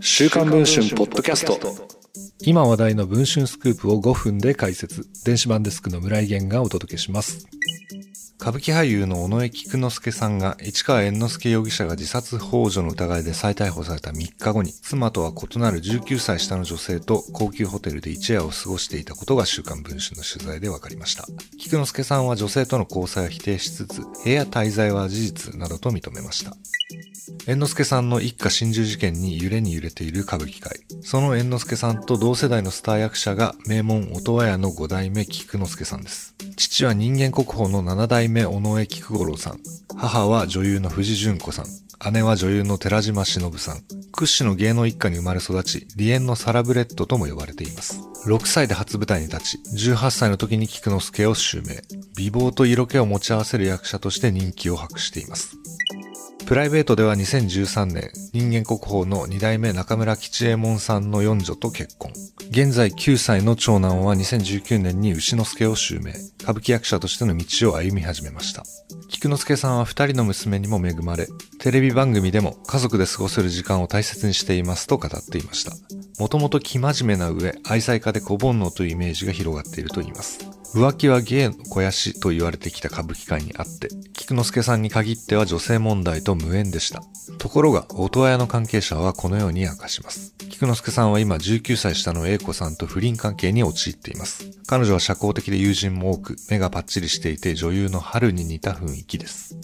週刊文春ポッドキャスト。今話題の文春スクープを5分で解説。電子版デスクの村井源がお届けします。歌舞伎俳優の尾上菊之助さんが市川猿之助容疑者が自殺幇助の疑いで再逮捕された3日後に妻とは異なる19歳下の女性と高級ホテルで一夜を過ごしていたことが週刊文春の取材で分かりました。菊之助さんは女性との交際を否定しつつ部屋滞在は事実などと認めました猿之助さんの一家心中事件に揺れに揺れている歌舞伎界。その猿之助さんと同世代のスター役者が名門音羽屋の五代目菊之助さんです。父は人間国宝の七代目尾上菊五郎さん。母は女優の藤純子さん。姉は女優の寺島忍さん。屈指の芸能一家に生まれ育ち、梨園のサラブレッドとも呼ばれています。6歳で初舞台に立ち、18歳の時に菊之助を襲名。美貌と色気を持ち合わせる役者として人気を博しています。プライベートでは2013年、人間国宝の二代目中村吉右衛門さんの四女と結婚。現在9歳の長男は2019年に牛之助を襲名。歌舞伎役者としての道を歩み始めました。菊之助さんは二人の娘にも恵まれ、テレビ番組でも家族で過ごせる時間を大切にしていますと語っていました。もともと生真面目な上、愛妻家で小煩悩というイメージが広がっているといいます。浮気は芸の肥やしと言われてきた歌舞伎界にあって、菊之助さんに限っては女性問題と無縁でした。ところが、音羽屋の関係者はこのように明かします。菊之助さんは今19歳下の A 子さんと不倫関係に陥っています。彼女は社交的で友人も多く、目がパッチリしていて女優の春に似た雰囲気です。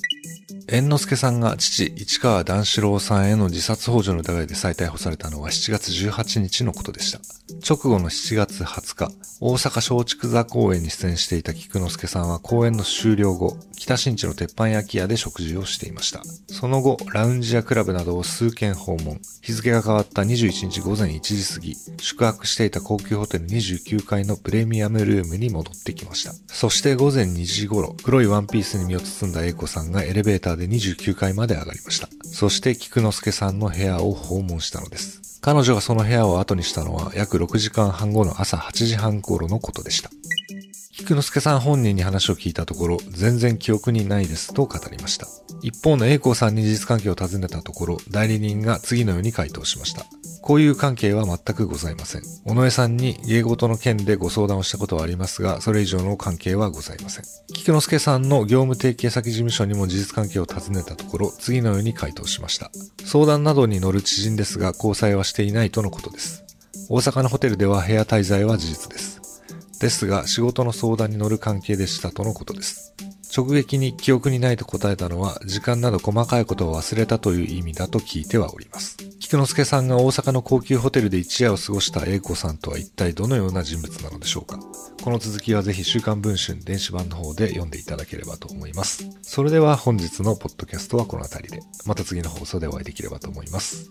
猿之助さんが父、市川段四郎さんへの自殺幇助の疑いで再逮捕されたのは7月18日のことでした。直後の7月20日、大阪松竹座公演に出演していた菊之助さんは公演の終了後、北新地の鉄板焼き屋で食事をしていました。その後、ラウンジやクラブなどを数軒訪問。日付が変わった21日午前1時過ぎ、宿泊していた高級ホテル29階のプレミアムルームに戻ってきました。そして午前2時頃、黒いワンピースに身を包んだ英子さんがエレベーターで29階まで上がりました。そして菊之助さんの部屋を訪問したのです。彼女がその部屋を後にしたのは約6時間半後の朝8時半頃のことでした。菊之助さん本人に話を聞いたところ、全然記憶にないですと語りました。一方の栄光さんに事実関係を尋ねたところ、代理人が次のように回答しました。こういう関係は全くございません。尾上さんに芸事の件でご相談をしたことはありますが、それ以上の関係はございません。菊之助さんの業務提携先事務所にも事実関係を尋ねたところ、次のように回答しました。相談などに乗る知人ですが、交際はしていないとのことです。大阪のホテルでは部屋滞在は事実です。ですが、仕事の相談に乗る関係でしたとのことです。直撃に記憶にないと答えたのは、時間など細かいことを忘れたという意味だと聞いてはおります。菊之助さんが大阪の高級ホテルで一夜を過ごした英子さんとは一体どのような人物なのでしょうかこの続きはぜひ週刊文春電子版の方で読んでいただければと思います。それでは本日のポッドキャストはこの辺りで、また次の放送でお会いできればと思います。